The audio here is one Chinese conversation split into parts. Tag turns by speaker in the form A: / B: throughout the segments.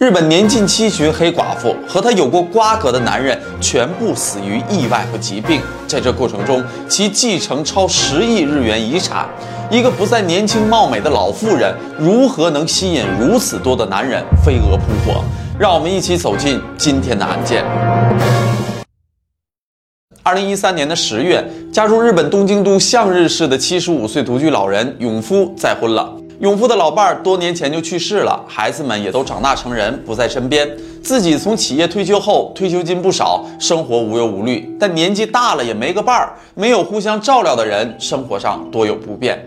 A: 日本年近七旬黑寡妇和她有过瓜葛的男人全部死于意外和疾病，在这过程中，其继承超十亿日元遗产。一个不再年轻貌美的老妇人，如何能吸引如此多的男人飞蛾扑火？让我们一起走进今天的案件。二零一三年的十月，家住日本东京都向日市的七十五岁独居老人永夫再婚了。永富的老伴儿多年前就去世了，孩子们也都长大成人，不在身边。自己从企业退休后，退休金不少，生活无忧无虑。但年纪大了也没个伴儿，没有互相照料的人，生活上多有不便。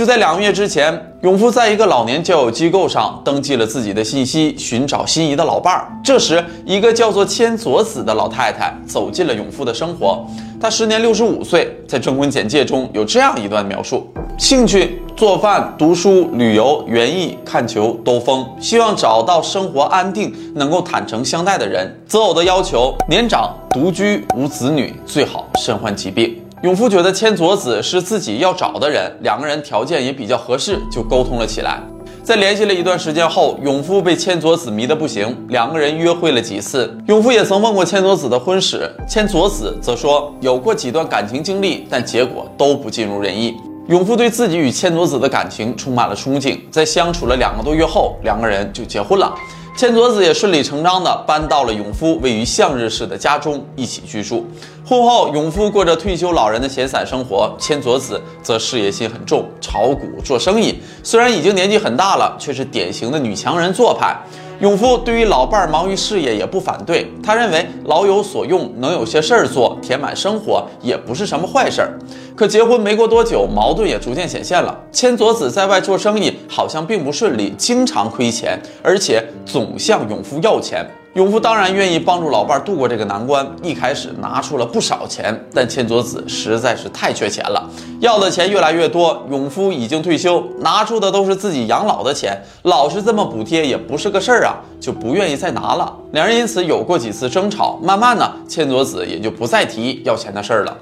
A: 就在两个月之前，永夫在一个老年交友机构上登记了自己的信息，寻找心仪的老伴儿。这时，一个叫做千佐子的老太太走进了永夫的生活。她时年六十五岁，在征婚简介中有这样一段描述：兴趣。做饭、读书、旅游、园艺、看球兜风，希望找到生活安定、能够坦诚相待的人。择偶的要求：年长、独居、无子女，最好身患疾病。永夫觉得千佐子是自己要找的人，两个人条件也比较合适，就沟通了起来。在联系了一段时间后，永夫被千佐子迷得不行，两个人约会了几次。永夫也曾问过千佐子的婚史，千佐子则说有过几段感情经历，但结果都不尽如人意。永夫对自己与千佐子的感情充满了憧憬，在相处了两个多月后，两个人就结婚了。千佐子也顺理成章地搬到了永夫位于向日市的家中一起居住。婚后，永夫过着退休老人的闲散生活，千佐子则事业心很重，炒股做生意。虽然已经年纪很大了，却是典型的女强人做派。永夫对于老伴儿忙于事业也不反对，他认为老有所用，能有些事儿做，填满生活也不是什么坏事儿。可结婚没过多久，矛盾也逐渐显现了。千佐子在外做生意好像并不顺利，经常亏钱，而且总向永夫要钱。永夫当然愿意帮助老伴度过这个难关，一开始拿出了不少钱，但千佐子实在是太缺钱了，要的钱越来越多。永夫已经退休，拿出的都是自己养老的钱，老是这么补贴也不是个事儿啊，就不愿意再拿了。两人因此有过几次争吵，慢慢呢，千佐子也就不再提要钱的事儿了。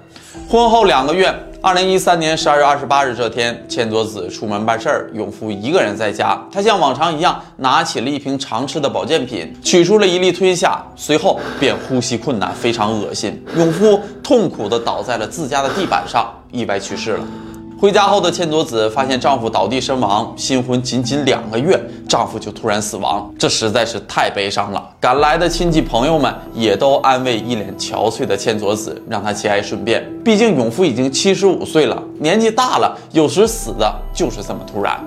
A: 婚后两个月。二零一三年十二月二十八日这天，千佐子出门办事儿，永夫一个人在家。他像往常一样拿起了一瓶常吃的保健品，取出了一粒吞下，随后便呼吸困难，非常恶心。勇夫痛苦地倒在了自家的地板上，意外去世了。回家后的千佐子发现丈夫倒地身亡，新婚仅仅两个月，丈夫就突然死亡，这实在是太悲伤了。赶来的亲戚朋友们也都安慰一脸憔悴的千佐子，让她节哀顺变。毕竟永夫已经七十五岁了，年纪大了，有时死的就是这么突然。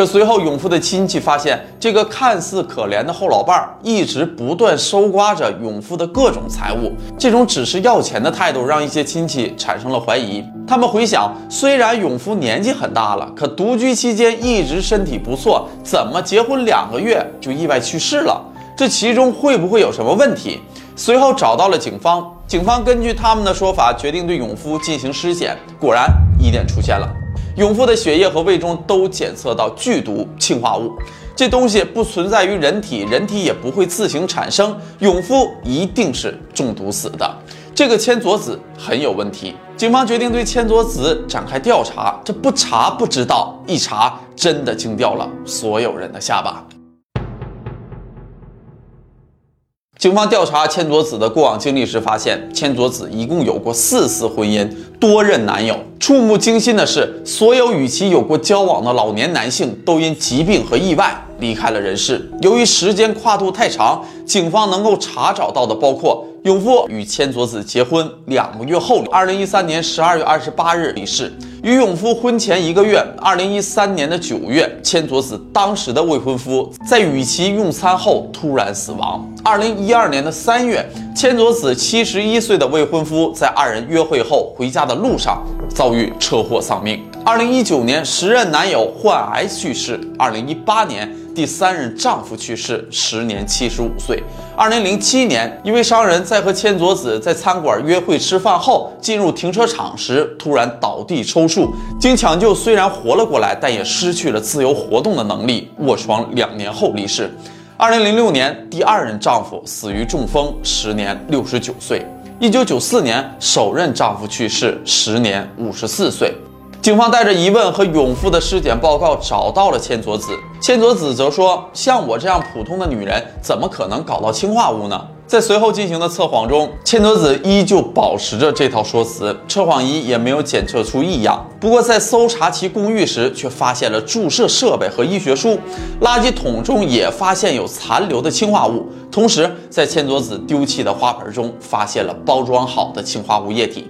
A: 可随后，永夫的亲戚发现，这个看似可怜的后老伴儿一直不断收刮着永夫的各种财物。这种只是要钱的态度，让一些亲戚产生了怀疑。他们回想，虽然永夫年纪很大了，可独居期间一直身体不错，怎么结婚两个月就意外去世了？这其中会不会有什么问题？随后找到了警方，警方根据他们的说法，决定对永夫进行尸检。果然，疑点出现了。勇夫的血液和胃中都检测到剧毒氰化物，这东西不存在于人体，人体也不会自行产生。勇夫一定是中毒死的，这个千佐子很有问题。警方决定对千佐子展开调查，这不查不知道，一查真的惊掉了所有人的下巴。警方调查千佐子的过往经历时，发现千佐子一共有过四次婚姻，多任男友。触目惊心的是，所有与其有过交往的老年男性都因疾病和意外离开了人世。由于时间跨度太长，警方能够查找到的包括。永夫与千佐子结婚两个月后，二零一三年十二月二十八日离世。与永夫婚前一个月，二零一三年的九月，千佐子当时的未婚夫在与其用餐后突然死亡。二零一二年的三月，千佐子七十一岁的未婚夫在二人约会后回家的路上遭遇车祸丧命。二零一九年，时任男友患癌去世。二零一八年。第三任丈夫去世，时年七十五岁。二零零七年，一位商人在和千佐子在餐馆约会吃饭后，进入停车场时突然倒地抽搐，经抢救虽然活了过来，但也失去了自由活动的能力，卧床两年后离世。二零零六年，第二任丈夫死于中风，时年六十九岁。一九九四年，首任丈夫去世，时年五十四岁。警方带着疑问和永富的尸检报告找到了千佐子，千佐子则说：“像我这样普通的女人，怎么可能搞到氰化物呢？”在随后进行的测谎中，千佐子依旧保持着这套说辞，测谎仪也没有检测出异样。不过，在搜查其公寓时，却发现了注射设备和医学书，垃圾桶中也发现有残留的氰化物。同时，在千佐子丢弃的花盆中，发现了包装好的氰化物液体。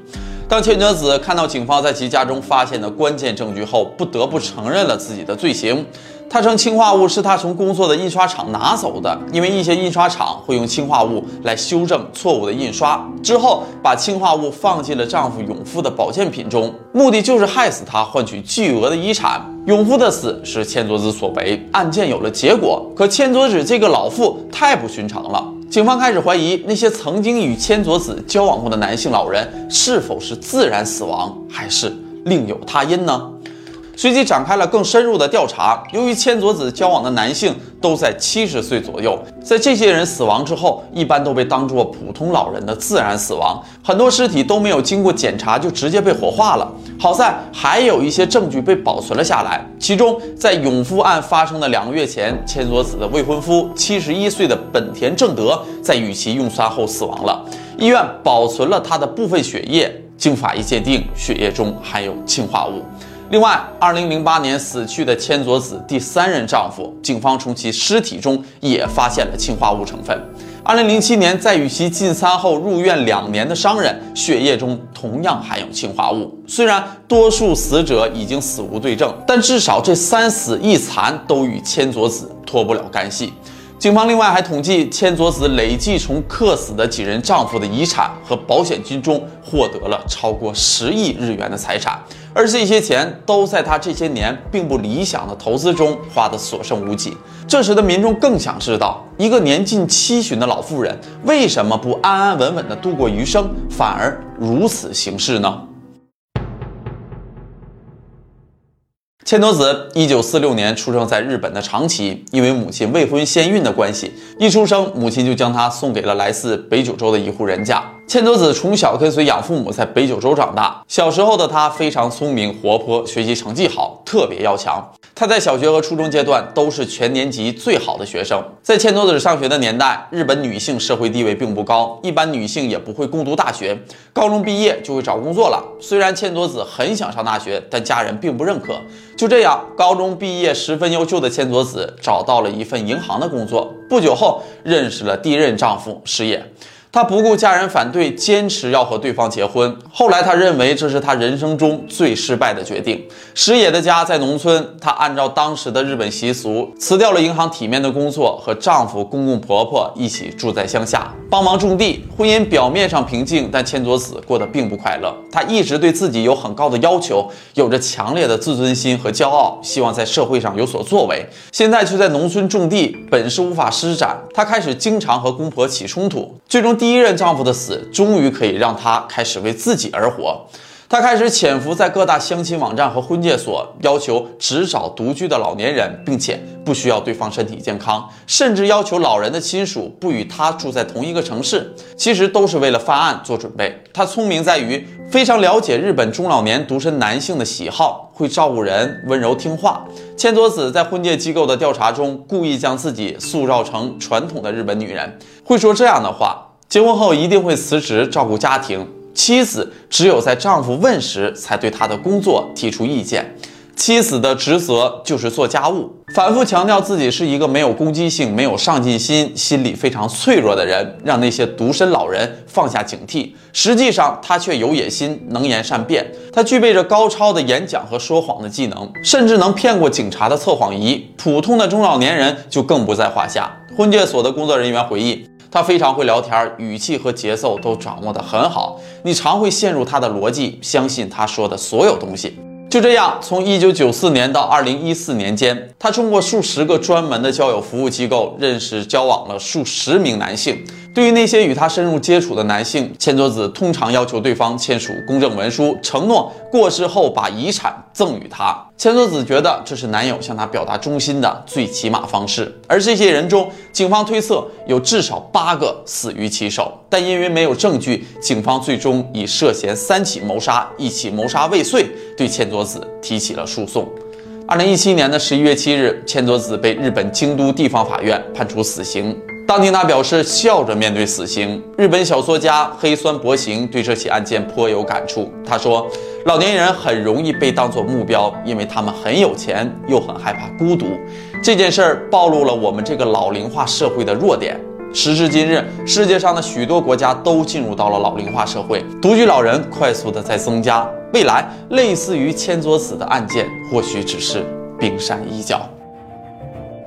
A: 当千泽子看到警方在其家中发现的关键证据后，不得不承认了自己的罪行。他称氰化物是他从工作的印刷厂拿走的，因为一些印刷厂会用氰化物来修正错误的印刷。之后把氰化物放进了丈夫永富的保健品中，目的就是害死他，换取巨额的遗产。永富的死是千佐子所为，案件有了结果。可千佐子这个老妇太不寻常了。警方开始怀疑那些曾经与千佐子交往过的男性老人是否是自然死亡，还是另有他因呢？随即展开了更深入的调查。由于千佐子交往的男性都在七十岁左右，在这些人死亡之后，一般都被当作普通老人的自然死亡，很多尸体都没有经过检查就直接被火化了。好在还有一些证据被保存了下来，其中在永富案发生的两个月前，千佐子的未婚夫七十一岁的本田正德在与其用餐后死亡了，医院保存了他的部分血液，经法医鉴定，血液中含有氰化物。另外，二零零八年死去的千佐子第三任丈夫，警方从其尸体中也发现了氰化物成分。二零零七年，在与其进餐后入院两年的商人，血液中同样含有氰化物。虽然多数死者已经死无对证，但至少这三死一残都与千佐子脱不了干系。警方另外还统计，千佐子累计从客死的几人丈夫的遗产和保险金中获得了超过十亿日元的财产，而这些钱都在他这些年并不理想的投资中花得所剩无几。这时的民众更想知道，一个年近七旬的老妇人为什么不安安稳稳地度过余生，反而如此行事呢？千多子一九四六年出生在日本的长崎，因为母亲未婚先孕的关系，一出生母亲就将他送给了来自北九州的一户人家。千佐子从小跟随养父母在北九州长大。小时候的他非常聪明、活泼，学习成绩好，特别要强。他在小学和初中阶段都是全年级最好的学生。在千佐子上学的年代，日本女性社会地位并不高，一般女性也不会攻读大学，高中毕业就会找工作了。虽然千佐子很想上大学，但家人并不认可。就这样，高中毕业十分优秀的千佐子找到了一份银行的工作。不久后，认识了第一任丈夫石野。她不顾家人反对，坚持要和对方结婚。后来，她认为这是她人生中最失败的决定。石野的家在农村，她按照当时的日本习俗，辞掉了银行体面的工作，和丈夫、公公婆婆一起住在乡下，帮忙种地。婚姻表面上平静，但千佐子过得并不快乐。她一直对自己有很高的要求，有着强烈的自尊心和骄傲，希望在社会上有所作为。现在却在农村种地，本事无法施展。她开始经常和公婆起冲突，最终。第一任丈夫的死，终于可以让她开始为自己而活。她开始潜伏在各大相亲网站和婚介所，要求只找独居的老年人，并且不需要对方身体健康，甚至要求老人的亲属不与她住在同一个城市。其实都是为了犯案做准备。她聪明在于非常了解日本中老年独身男性的喜好，会照顾人，温柔听话。千佐子在婚介机构的调查中，故意将自己塑造成传统的日本女人，会说这样的话。结婚后一定会辞职照顾家庭，妻子只有在丈夫问时才对他的工作提出意见。妻子的职责就是做家务，反复强调自己是一个没有攻击性、没有上进心、心理非常脆弱的人，让那些独身老人放下警惕。实际上，他却有野心，能言善辩。他具备着高超的演讲和说谎的技能，甚至能骗过警察的测谎仪。普通的中老年人就更不在话下。婚介所的工作人员回忆。他非常会聊天，语气和节奏都掌握得很好，你常会陷入他的逻辑，相信他说的所有东西。就这样，从一九九四年到二零一四年间，他通过数十个专门的交友服务机构认识、交往了数十名男性。对于那些与他深入接触的男性，千佐子通常要求对方签署公证文书，承诺过世后把遗产赠与他。千佐子觉得这是男友向她表达忠心的最起码方式，而这些人中，警方推测有至少八个死于其手，但因为没有证据，警方最终以涉嫌三起谋杀、一起谋杀未遂对千佐子提起了诉讼。二零一七年的十一月七日，千佐子被日本京都地方法院判处死刑。当天，他表示笑着面对死刑。日本小说家黑酸博行对这起案件颇有感触。他说：“老年人很容易被当作目标，因为他们很有钱，又很害怕孤独。这件事儿暴露了我们这个老龄化社会的弱点。时至今日，世界上的许多国家都进入到了老龄化社会，独居老人快速的在增加。未来，类似于千桌子的案件，或许只是冰山一角。”